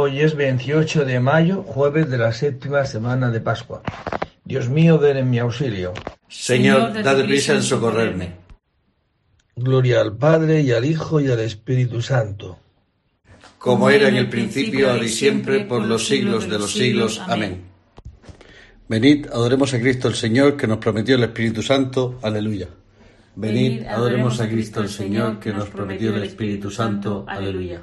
Hoy es 28 de mayo, jueves de la séptima semana de Pascua. Dios mío, ven en mi auxilio. Señor, dad prisa en socorrerme. Gloria al Padre y al Hijo y al Espíritu Santo. Como era en el principio, ahora y siempre, por los siglos de los siglos. Amén. Venid, adoremos a Cristo el Señor, que nos prometió el Espíritu Santo. Aleluya. Venid, adoremos a Cristo el Señor, que nos prometió el Espíritu Santo. Aleluya.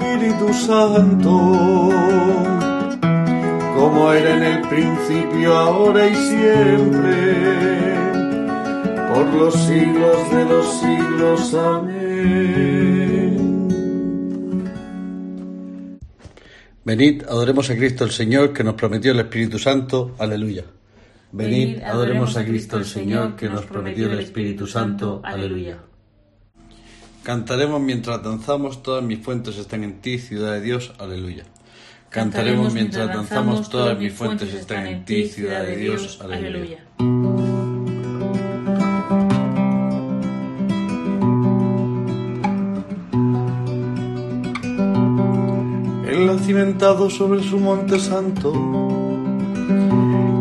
Santo, como era en el principio, ahora y siempre, por los siglos de los siglos. Amén. Venid, adoremos a Cristo el Señor, que nos prometió el Espíritu Santo. Aleluya. Venid, adoremos a Cristo el Señor, que nos prometió el Espíritu Santo. Aleluya. Cantaremos mientras danzamos, todas mis fuentes están en ti, ciudad de Dios, aleluya. Cantaremos mientras danzamos, todas mis fuentes están en ti, ciudad de Dios, aleluya. Él ha cimentado sobre su monte santo,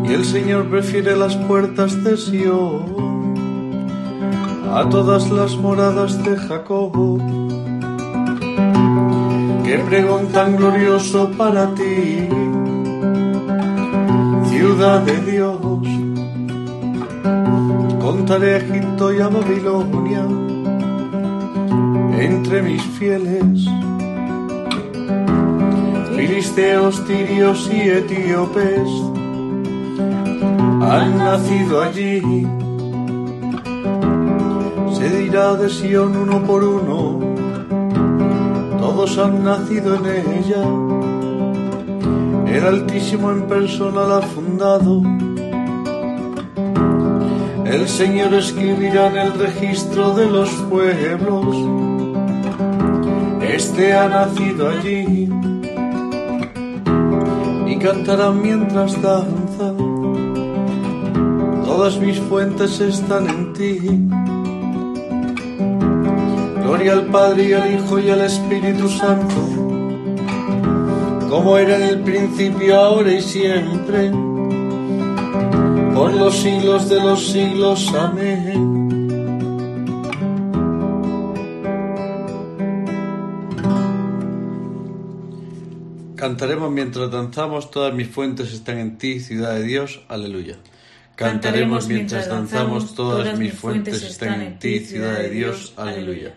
y el Señor prefiere las puertas de Sion a todas las moradas de Jacob. Qué pregón tan glorioso para ti, ciudad de Dios. Contaré a Egipto y a Babilonia entre mis fieles. Filisteos, tirios y etíopes han nacido allí se dirá de Sion uno por uno, todos han nacido en ella. El Altísimo en persona la ha fundado. El Señor escribirá en el registro de los pueblos. Este ha nacido allí y cantarán mientras danzan. Todas mis fuentes están en ti. Gloria al Padre y al Hijo y al Espíritu Santo, como era en el principio, ahora y siempre, por los siglos de los siglos. Amén. Cantaremos mientras danzamos, todas mis fuentes están en ti, ciudad de Dios. Aleluya. Cantaremos mientras danzamos, todas mis fuentes están en ti, ciudad de Dios. Aleluya.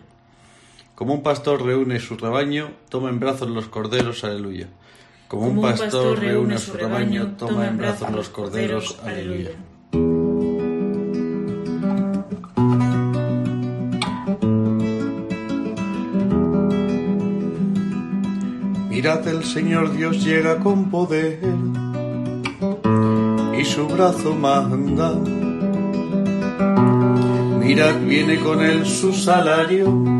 Como un pastor reúne su rebaño, toma en brazos los corderos, aleluya. Como un pastor reúne a su rebaño, toma en brazos los corderos. Aleluya. Mirad, el Señor Dios llega con poder y su brazo manda. Mirad, viene con él su salario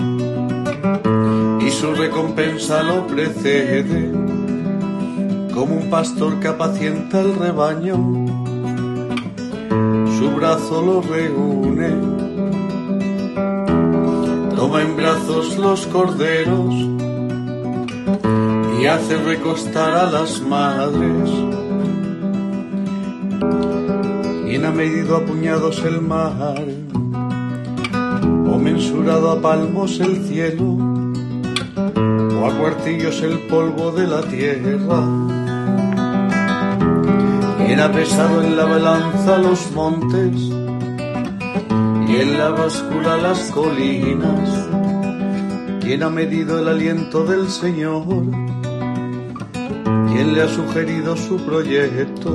su recompensa lo precede, como un pastor que apacienta el rebaño, su brazo lo reúne, toma en brazos los corderos y hace recostar a las madres. ¿Quién ha medido a puñados el mar? ¿O mensurado a palmos el cielo? ¿O a cuartillos el polvo de la tierra? ¿Quién ha pesado en la balanza los montes? Y en la báscula las colinas. ¿Quién ha medido el aliento del Señor? ¿Quién le ha sugerido su proyecto?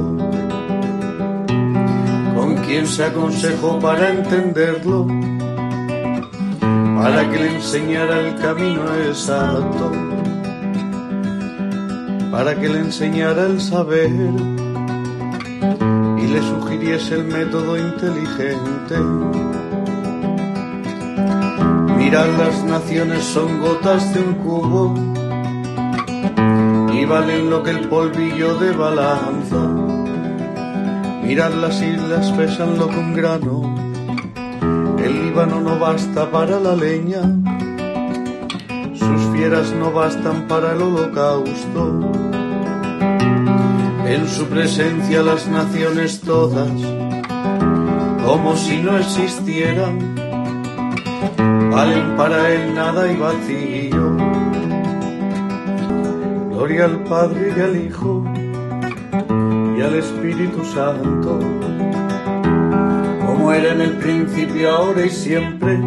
¿Con quién se aconsejó para entenderlo? Para que le enseñara el camino exacto, para que le enseñara el saber y le sugiriese el método inteligente. Mirad, las naciones son gotas de un cubo y valen lo que el polvillo de balanza. Mirad las islas pesan lo que un grano, no basta para la leña, sus fieras no bastan para el holocausto. En su presencia las naciones todas, como si no existieran, valen para él nada y vacío Gloria al Padre y al Hijo y al Espíritu Santo, como era en el principio, ahora y siempre,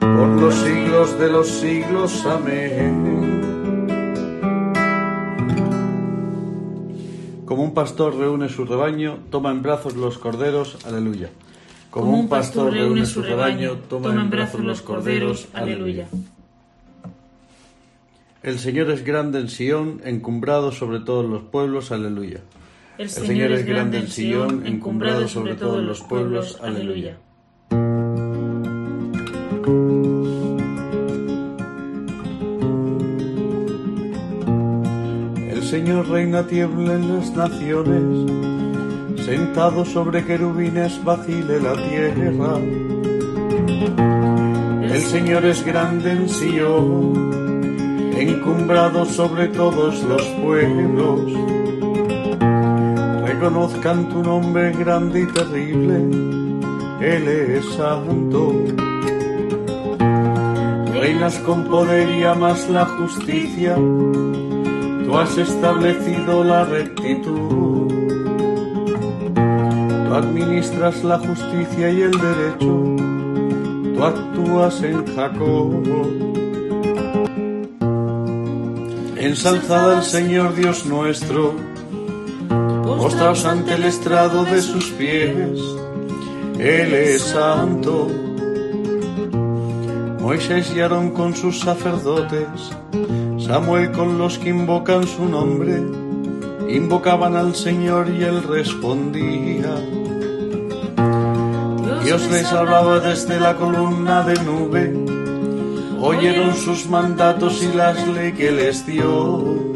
por los siglos de los siglos. Amén. Como un pastor reúne su rebaño, toma en brazos los corderos. Aleluya. Como un pastor reúne su rebaño, toma en brazos los corderos. Aleluya. El Señor es grande en Sión, encumbrado sobre todos los pueblos. Aleluya. El Señor es grande en Sión, encumbrado sobre todos los pueblos. Aleluya. El Señor reina tiembla en las naciones, sentado sobre querubines vacile la tierra. El Señor es grande en Sión, encumbrado sobre todos los pueblos. Reconozcan tu nombre grande y terrible, Él es santo. Reinas con poder y amas la justicia, tú has establecido la rectitud. Tú administras la justicia y el derecho, tú actúas en Jacob. Ensalzad al Señor Dios nuestro, postraos ante el estrado de sus pies, Él es santo. Moisés y con sus sacerdotes, Samuel con los que invocan su nombre, invocaban al Señor y él respondía. Dios les hablaba desde la columna de nube, oyeron sus mandatos y las leyes que les dio.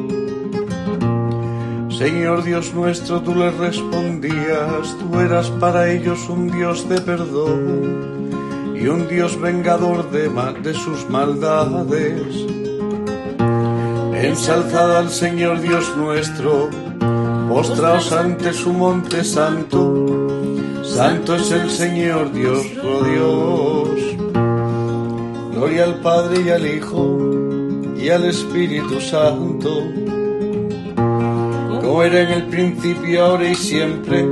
Señor Dios nuestro, tú les respondías, tú eras para ellos un Dios de perdón y un Dios vengador de, de sus maldades. Ensalzad al Señor Dios nuestro, postraos ante su monte santo, santo es el Señor Dios, oh Dios. Gloria al Padre y al Hijo y al Espíritu Santo, como era en el principio, ahora y siempre,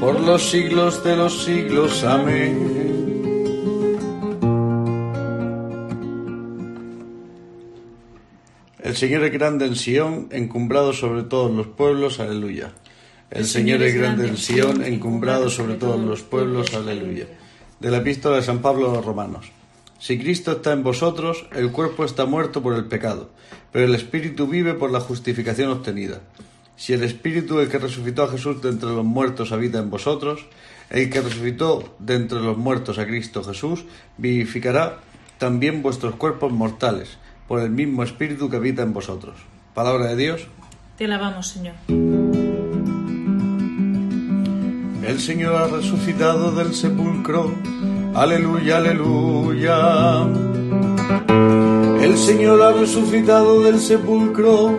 por los siglos de los siglos. Amén. El El Señor es grande en Sión, encumbrado sobre todos los pueblos, aleluya. El Señor es grande en Sión, encumbrado sobre todos los pueblos, aleluya. De la epístola de San Pablo a los Romanos. Si Cristo está en vosotros, el cuerpo está muerto por el pecado, pero el Espíritu vive por la justificación obtenida. Si el Espíritu, el que resucitó a Jesús de entre los muertos, habita en vosotros, el que resucitó de entre los muertos a Cristo Jesús, vivificará también vuestros cuerpos mortales, por el mismo Espíritu que habita en vosotros. Palabra de Dios. Te alabamos, Señor. El Señor ha resucitado del sepulcro Aleluya, aleluya. El Señor ha resucitado del sepulcro.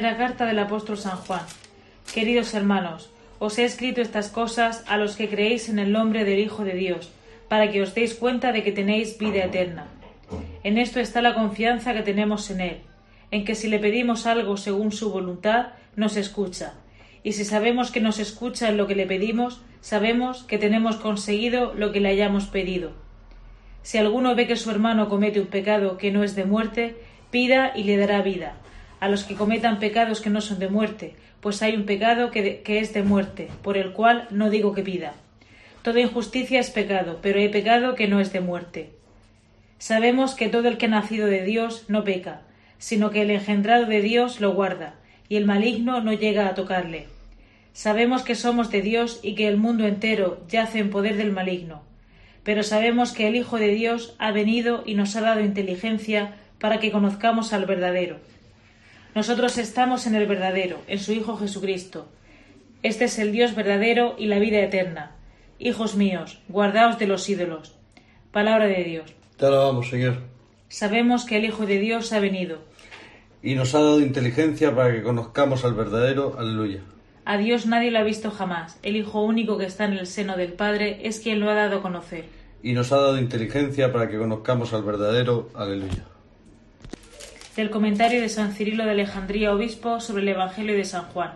Primera carta del apóstol San Juan. Queridos hermanos, os he escrito estas cosas a los que creéis en el nombre del Hijo de Dios, para que os deis cuenta de que tenéis vida eterna en esto está la confianza que tenemos en Él, en que si le pedimos algo según su voluntad, nos escucha. Y si sabemos que nos escucha en lo que le pedimos, sabemos que tenemos conseguido lo que le hayamos pedido. Si alguno ve que su hermano comete un pecado que no es de muerte, pida y le dará vida. A los que cometan pecados que no son de muerte, pues hay un pecado que, es de muerte, por el cual no digo que pida. Toda injusticia es pecado, pero hay pecado que no es de muerte. Sabemos que todo el que ha nacido de Dios no peca, sino que el engendrado de Dios lo guarda, y el maligno no llega a tocarle. Sabemos que somos de Dios y que el mundo entero yace en poder del maligno. Pero sabemos que el Hijo de Dios ha venido y nos ha dado inteligencia para que conozcamos al verdadero. Nosotros estamos en el verdadero, en su Hijo Jesucristo. Este es el Dios verdadero y la vida eterna. Hijos míos, guardaos de los ídolos. Palabra de Dios. Te alabamos, Señor. Sabemos que el Hijo de Dios ha venido. Y nos ha dado inteligencia para que conozcamos al verdadero. Aleluya. A Dios nadie lo ha visto jamás. El Hijo único que está en el seno del Padre es quien lo ha dado a conocer. Y nos ha dado inteligencia para que conozcamos al verdadero. Aleluya. Del comentario de San Cirilo de Alejandría, obispo, sobre el Evangelio de San Juan.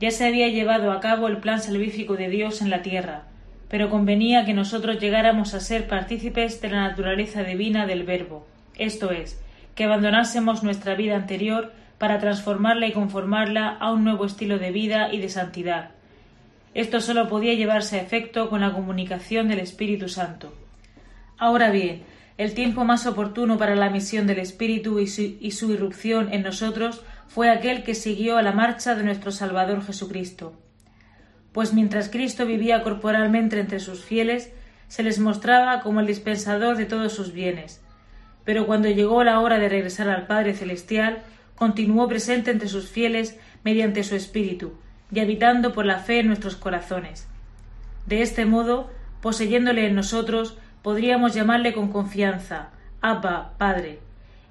Ya se había llevado a cabo el plan salvífico de Dios en la tierra pero convenía que nosotros llegáramos a ser partícipes de la naturaleza divina del Verbo, esto es, que abandonásemos nuestra vida anterior para transformarla y conformarla a un nuevo estilo de vida y de santidad. Esto sólo podía llevarse a efecto con la comunicación del Espíritu Santo. Ahora bien, el tiempo más oportuno para la misión del Espíritu y su, irrupción en nosotros fue aquel que siguió a la marcha de nuestro Salvador Jesucristo pues mientras Cristo vivía corporalmente entre sus fieles, se les mostraba como el dispensador de todos sus bienes. Pero cuando llegó la hora de regresar al Padre Celestial, continuó presente entre sus fieles mediante su Espíritu, y habitando por la fe en nuestros corazones. De este modo, poseyéndole en nosotros, podríamos llamarle con confianza, Abba, Padre,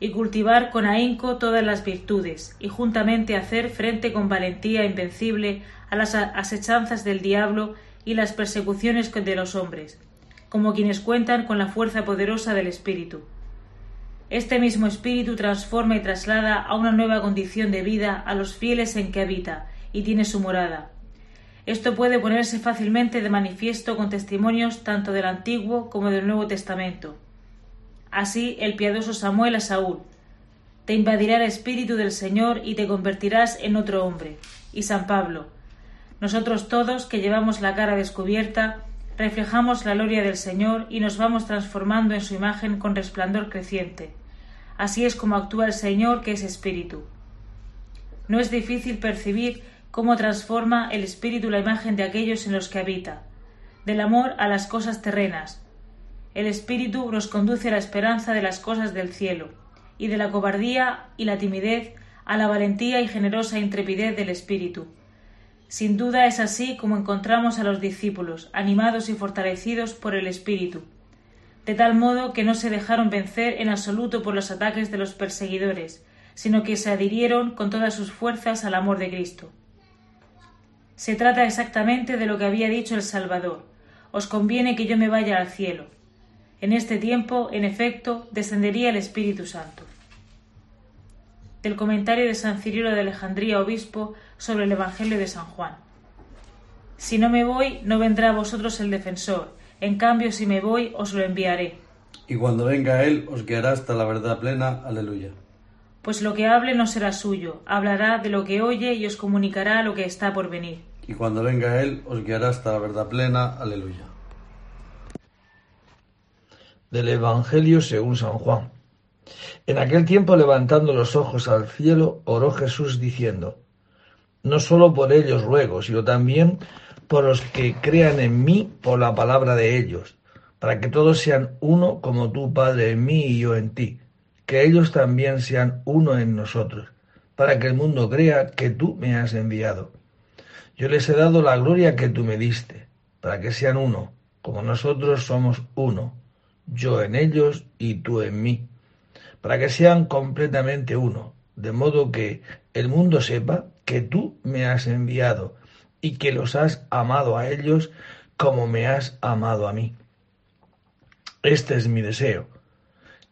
y cultivar con ahínco todas las virtudes, y juntamente hacer frente con valentía invencible a las asechanzas del diablo y las persecuciones de los hombres, como quienes cuentan con la fuerza poderosa del Espíritu. Este mismo Espíritu transforma y traslada a una nueva condición de vida a los fieles en que habita y tiene su morada. Esto puede ponerse fácilmente de manifiesto con testimonios tanto del Antiguo como del Nuevo Testamento. Así el piadoso Samuel a Saúl, te invadirá el Espíritu del Señor y te convertirás en otro hombre. Y San Pablo, nosotros todos, que llevamos la cara descubierta, reflejamos la gloria del Señor y nos vamos transformando en su imagen con resplandor creciente. Así es como actúa el Señor, que es Espíritu. No es difícil percibir cómo transforma el Espíritu la imagen de aquellos en los que habita, del amor a las cosas terrenas. El Espíritu nos conduce a la esperanza de las cosas del cielo, y de la cobardía y la timidez a la valentía y generosa intrepidez del Espíritu Sin duda es así como encontramos a los discípulos, animados y fortalecidos por el Espíritu, de tal modo que no se dejaron vencer en absoluto por los ataques de los perseguidores, sino que se adhirieron con todas sus fuerzas al amor de Cristo. Se trata exactamente de lo que había dicho el Salvador. Os conviene que yo me vaya al cielo. En este tiempo, en efecto, descendería el Espíritu Santo. Del comentario de San Cirilo de Alejandría, obispo, sobre el Evangelio de San Juan. Si no me voy, no vendrá a vosotros el defensor. En cambio, si me voy, os lo enviaré. Y cuando venga Él, os guiará hasta la verdad plena. Aleluya. Pues lo que hable no será suyo, hablará de lo que oye y os comunicará lo que está por venir. Y cuando venga Él, os guiará hasta la verdad plena. Aleluya. Del Evangelio según San Juan. En aquel tiempo, levantando los ojos al cielo, oró Jesús diciendo, No solo por ellos ruego, sino también por los que crean en mí por la palabra de ellos, para que todos sean uno como tú, Padre, en mí y yo en ti que ellos también sean uno en nosotros, para que el mundo crea que tú me has enviado. Yo les he dado la gloria que tú me diste, para que sean uno, como nosotros somos uno, yo en ellos y tú en mí, para que sean completamente uno, de modo que el mundo sepa que tú me has enviado y que los has amado a ellos como me has amado a mí. Este es mi deseo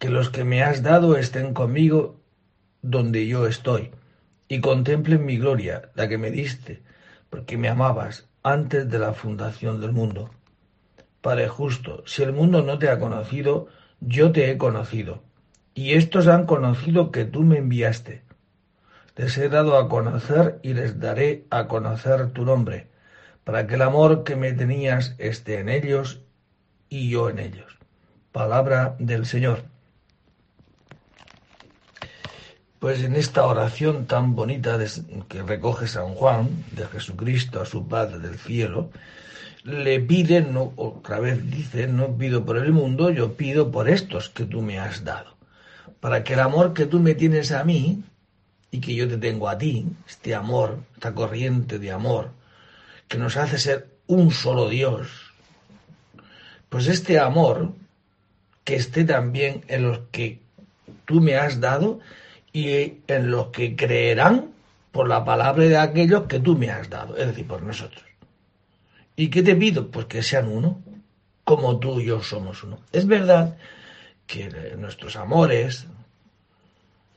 que los que me has dado estén conmigo donde yo estoy, y contemplen mi gloria, la que me diste, porque me amabas antes de la fundación del mundo. Padre justo, si el mundo no te ha conocido, yo te he conocido, y estos han conocido que tú me enviaste. Les he dado a conocer y les daré a conocer tu nombre, para que el amor que me tenías esté en ellos y yo en ellos. Palabra del Señor. Pues en esta oración tan bonita que recoge San Juan, de Jesucristo a su Padre del cielo, le pide, otra vez dice, no pido por el mundo, yo pido por estos que tú me has dado, para que el amor que tú me tienes a mí y que yo te tengo a ti, este amor, esta corriente de amor, que nos hace ser un solo Dios, pues este amor que esté también en los que tú me has dado y en los que creerán por la palabra de aquellos que tú me has dado, es decir, por nosotros. ¿Y qué te pido? Pues que sean uno, como tú y yo somos uno. Es verdad que nuestros amores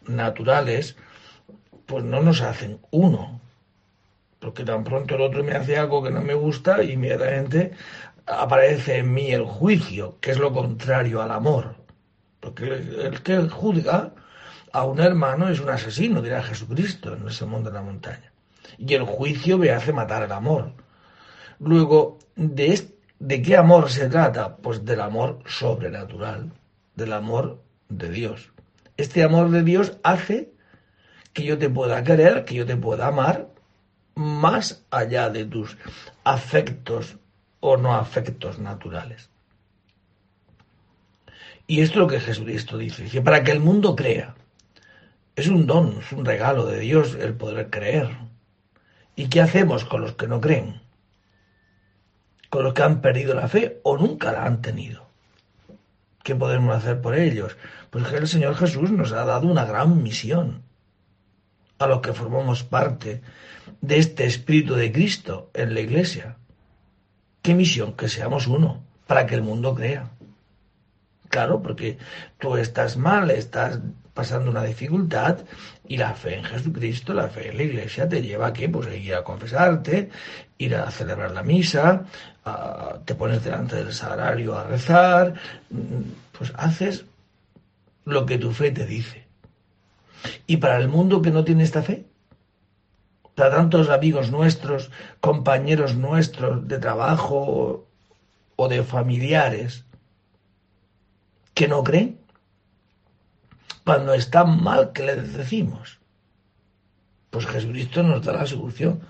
naturales, pues no nos hacen uno, porque tan pronto el otro me hace algo que no me gusta inmediatamente aparece en mí el juicio, que es lo contrario al amor. Porque el que juzga a un hermano es un asesino, dirá Jesucristo en ese mundo de la montaña. Y el juicio me hace matar el amor. Luego, ¿de, ¿de qué amor se trata? Pues del amor sobrenatural, del amor de Dios. Este amor de Dios hace que yo te pueda querer, que yo te pueda amar, más allá de tus afectos o no afectos naturales. Y esto es lo que Jesucristo dice, dice, para que el mundo crea. Es un don, es un regalo de Dios el poder creer. ¿Y qué hacemos con los que no creen? Con los que han perdido la fe o nunca la han tenido. ¿Qué podemos hacer por ellos? Pues que el Señor Jesús nos ha dado una gran misión a los que formamos parte de este Espíritu de Cristo en la Iglesia. ¿Qué misión? Que seamos uno, para que el mundo crea. Claro, porque tú estás mal, estás pasando una dificultad y la fe en Jesucristo, la fe en la iglesia te lleva a que pues ir a confesarte, ir a celebrar la misa, te pones delante del sagrario a rezar, pues haces lo que tu fe te dice. Y para el mundo que no tiene esta fe, para tantos amigos nuestros, compañeros nuestros de trabajo o de familiares que no creen, cuando está mal que le decimos. Pues Jesucristo nos da la solución.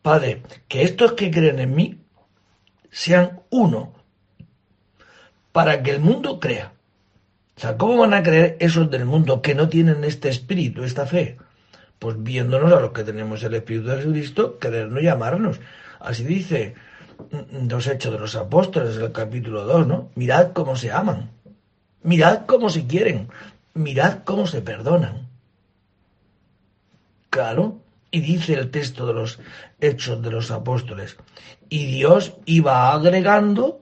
Padre, que estos que creen en mí sean uno, para que el mundo crea. O sea, ¿cómo van a creer esos del mundo que no tienen este espíritu, esta fe? pues viéndonos a los que tenemos el Espíritu de Jesucristo, querernos llamarnos. Así dice los Hechos de los Apóstoles, el capítulo 2, ¿no? Mirad cómo se aman, mirad cómo se quieren, mirad cómo se perdonan. Claro, y dice el texto de los Hechos de los Apóstoles, y Dios iba agregando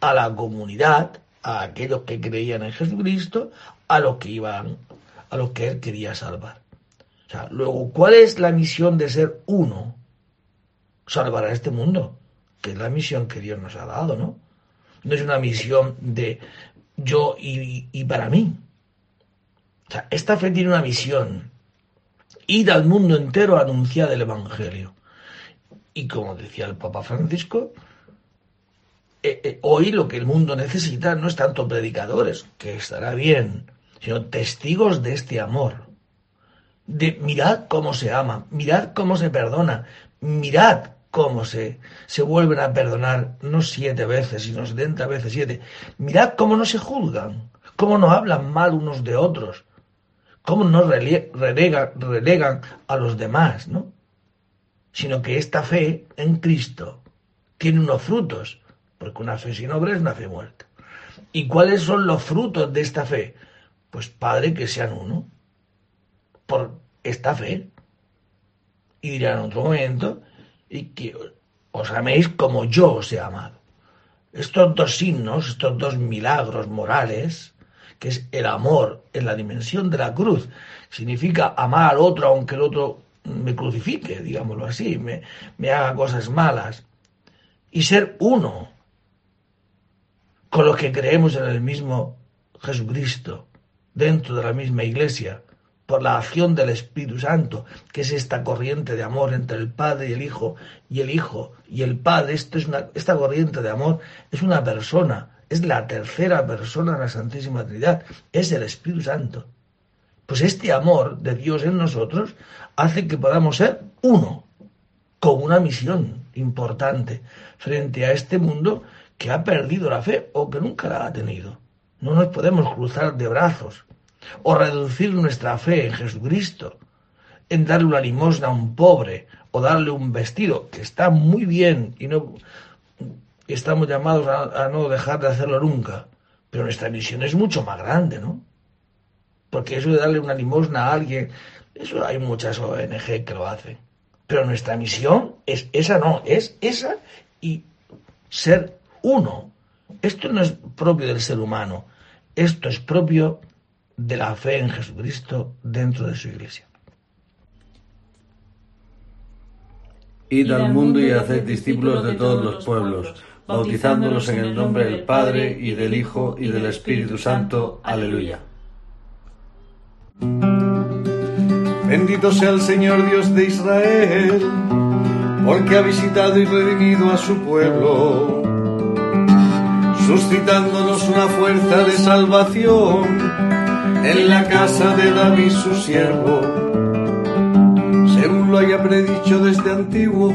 a la comunidad, a aquellos que creían en Jesucristo, a los que iban, a los que él quería salvar. O sea, luego, ¿cuál es la misión de ser uno? Salvar a este mundo, que es la misión que Dios nos ha dado, ¿no? No es una misión de yo y, y para mí. Esta fe tiene una misión. Ir al mundo entero a anunciar el Evangelio. Y como decía el Papa Francisco, eh, eh, hoy lo que el mundo necesita no es tanto predicadores, que estará bien, sino testigos de este amor de mirad cómo se ama, mirad cómo se perdona, mirad cómo se, se vuelven a perdonar, no siete veces, sino setenta veces siete. Mirad cómo no se juzgan, cómo no hablan mal unos de otros, cómo no relegan, a los demás, ¿no? Sino que esta fe en Cristo tiene unos frutos, porque una fe sin obra es una fe muerta. ¿Y cuáles son los frutos de esta fe? Pues Padre, que sean uno por esta fe. Y dirá en otro momento, y que os améis como yo os he amado. Estos dos signos, estos dos milagros morales, que es el amor en la dimensión de la cruz, significa amar al otro aunque el otro me crucifique, digámoslo así, me, me haga cosas malas, y ser uno con los que creemos en el mismo Jesucristo, dentro de la misma iglesia, por la acción del Espíritu Santo, que es esta corriente de amor entre el Padre y el Hijo, y el Hijo y el Padre. Esto es una, esta corriente de amor es una persona, es la tercera persona de la Santísima Trinidad, es el Espíritu Santo. Pues este amor de Dios en nosotros hace que podamos ser uno, con una misión importante frente a este mundo que ha perdido la fe o que nunca la ha tenido. No nos podemos cruzar de brazos o reducir nuestra fe en Jesucristo, en darle una limosna a un pobre o darle un vestido, que está muy bien y no estamos llamados a, a no dejar de hacerlo nunca, pero nuestra misión es mucho más grande, ¿no? Porque eso de darle una limosna a alguien, eso hay muchas ONG que lo hacen. Pero nuestra misión es esa no, es esa y ser uno. Esto no es propio del ser humano, esto es propio de la fe en Jesucristo dentro de su iglesia. Id al mundo y haced discípulos de todos los pueblos, bautizándolos en el nombre del Padre y del Hijo y del Espíritu Santo. Aleluya. Bendito sea el Señor Dios de Israel, porque ha visitado y redimido a su pueblo, suscitándonos una fuerza de salvación en la casa de David su siervo, según lo haya predicho desde antiguo,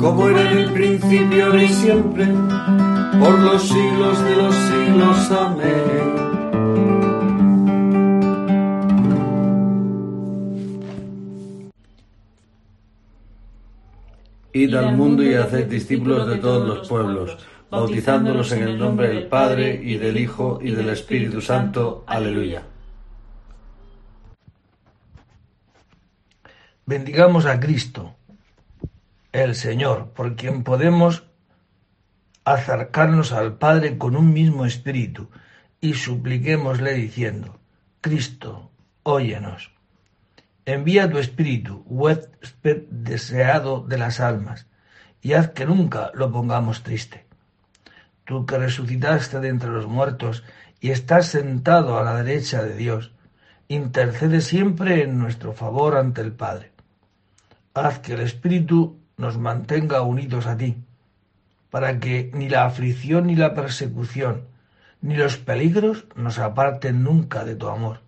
como era en el principio, ahora y siempre, por los siglos de los siglos. Amén. Id al mundo y haced discípulos de todos los pueblos, bautizándolos en el nombre del Padre y del Hijo y del Espíritu Santo. Aleluya. Bendigamos a Cristo, el Señor, por quien podemos acercarnos al Padre con un mismo espíritu y supliquémosle diciendo, Cristo, óyenos. Envía tu espíritu, huésped deseado de las almas, y haz que nunca lo pongamos triste. Tú que resucitaste de entre los muertos y estás sentado a la derecha de Dios, intercede siempre en nuestro favor ante el Padre. Haz que el Espíritu nos mantenga unidos a ti, para que ni la aflicción ni la persecución, ni los peligros nos aparten nunca de tu amor.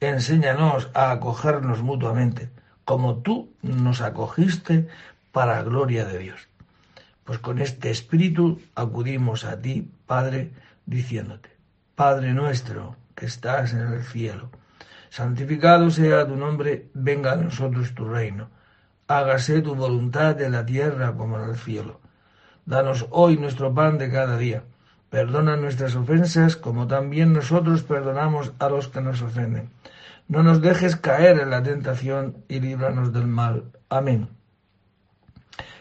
Enséñanos a acogernos mutuamente, como tú nos acogiste para gloria de Dios. Pues con este espíritu acudimos a ti, Padre, diciéndote, Padre nuestro que estás en el cielo, santificado sea tu nombre, venga a nosotros tu reino hágase tu voluntad en la tierra como en el cielo. Danos hoy nuestro pan de cada día. Perdona nuestras ofensas como también nosotros perdonamos a los que nos ofenden. No nos dejes caer en la tentación y líbranos del mal. Amén.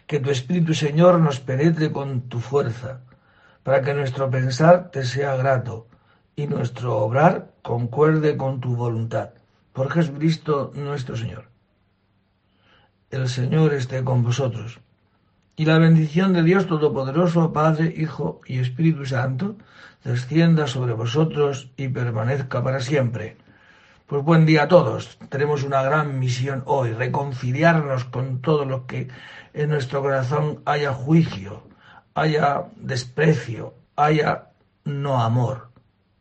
Que tu Espíritu Señor nos penetre con tu fuerza, para que nuestro pensar te sea grato y nuestro obrar concuerde con tu voluntad. Por Jesucristo nuestro Señor. El Señor esté con vosotros. Y la bendición de Dios Todopoderoso, Padre, Hijo y Espíritu Santo, descienda sobre vosotros y permanezca para siempre. Pues buen día a todos. Tenemos una gran misión hoy, reconciliarnos con todo lo que en nuestro corazón haya juicio, haya desprecio, haya no amor.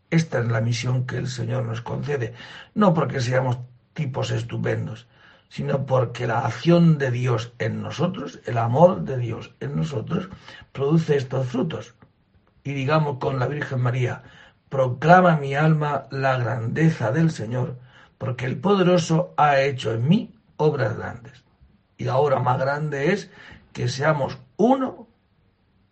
Esta es la misión que el Señor nos concede, no porque seamos tipos estupendos, sino porque la acción de Dios en nosotros, el amor de Dios en nosotros, produce estos frutos. Y digamos con la Virgen María, proclama mi alma la grandeza del Señor, porque el poderoso ha hecho en mí obras grandes. Y la obra más grande es que seamos uno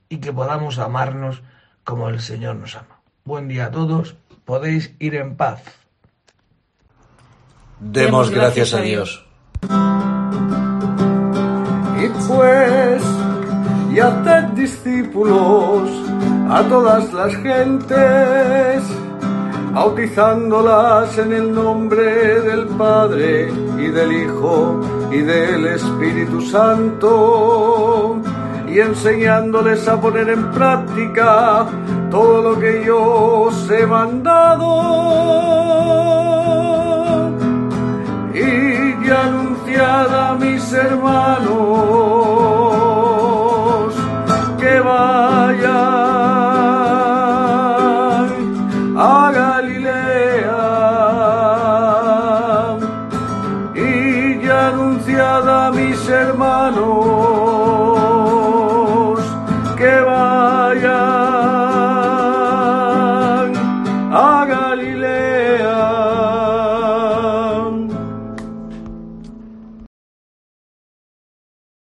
y que podamos amarnos como el Señor nos ama. Buen día a todos, podéis ir en paz. Demos gracias a Dios. Y pues, y haced discípulos a todas las gentes, bautizándolas en el nombre del Padre y del Hijo y del Espíritu Santo, y enseñándoles a poner en práctica todo lo que yo os he mandado. Y a mis hermanos